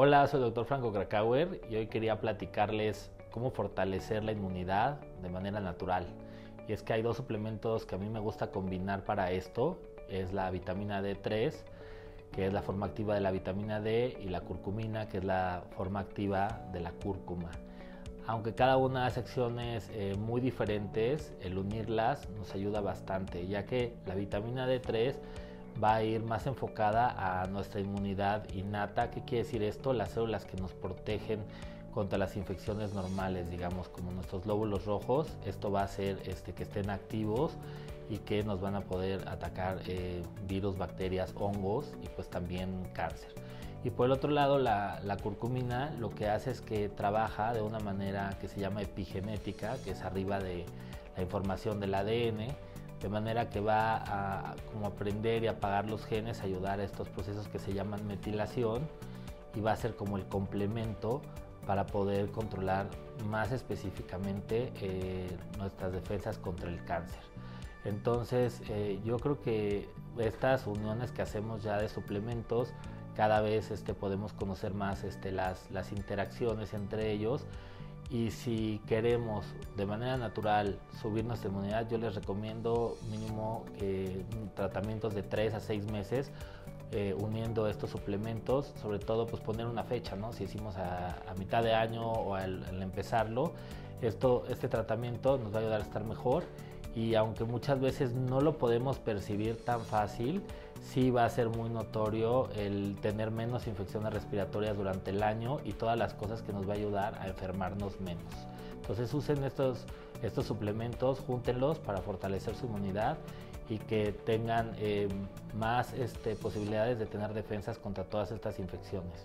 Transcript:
Hola, soy el doctor Franco Krakauer y hoy quería platicarles cómo fortalecer la inmunidad de manera natural. Y es que hay dos suplementos que a mí me gusta combinar para esto. Es la vitamina D3, que es la forma activa de la vitamina D, y la curcumina, que es la forma activa de la cúrcuma. Aunque cada una hace acciones eh, muy diferentes, el unirlas nos ayuda bastante, ya que la vitamina D3 va a ir más enfocada a nuestra inmunidad innata. ¿Qué quiere decir esto? Las células que nos protegen contra las infecciones normales, digamos, como nuestros glóbulos rojos. Esto va a hacer este, que estén activos y que nos van a poder atacar eh, virus, bacterias, hongos y pues también cáncer. Y por el otro lado, la, la, curcumina lo que hace es que trabaja de una manera que se llama epigenética, que es arriba de la información del ADN de manera que va a como aprender y apagar los genes, ayudar a estos procesos que se llaman metilación y va a ser como el complemento para poder controlar más específicamente eh, nuestras defensas contra el cáncer. Entonces eh, yo creo que estas uniones que hacemos ya de suplementos, cada vez este, podemos conocer más este, las, las interacciones entre ellos y si queremos de manera natural subir nuestra inmunidad, yo les recomiendo mínimo tratamientos de 3 a 6 meses eh, uniendo estos suplementos, sobre todo pues poner una fecha, ¿no? Si decimos a, mitad de año o al, al, empezarlo, esto, este tratamiento nos va a ayudar a estar mejor y aunque muchas veces no lo podemos percibir tan fácil, sí va a ser muy notorio el tener menos infecciones respiratorias durante el año y todas las cosas que nos va a ayudar a enfermarnos menos. Entonces usen estos, estos suplementos, júntenlos para fortalecer su inmunidad y que tengan eh, más este, posibilidades de tener defensas contra todas estas infecciones.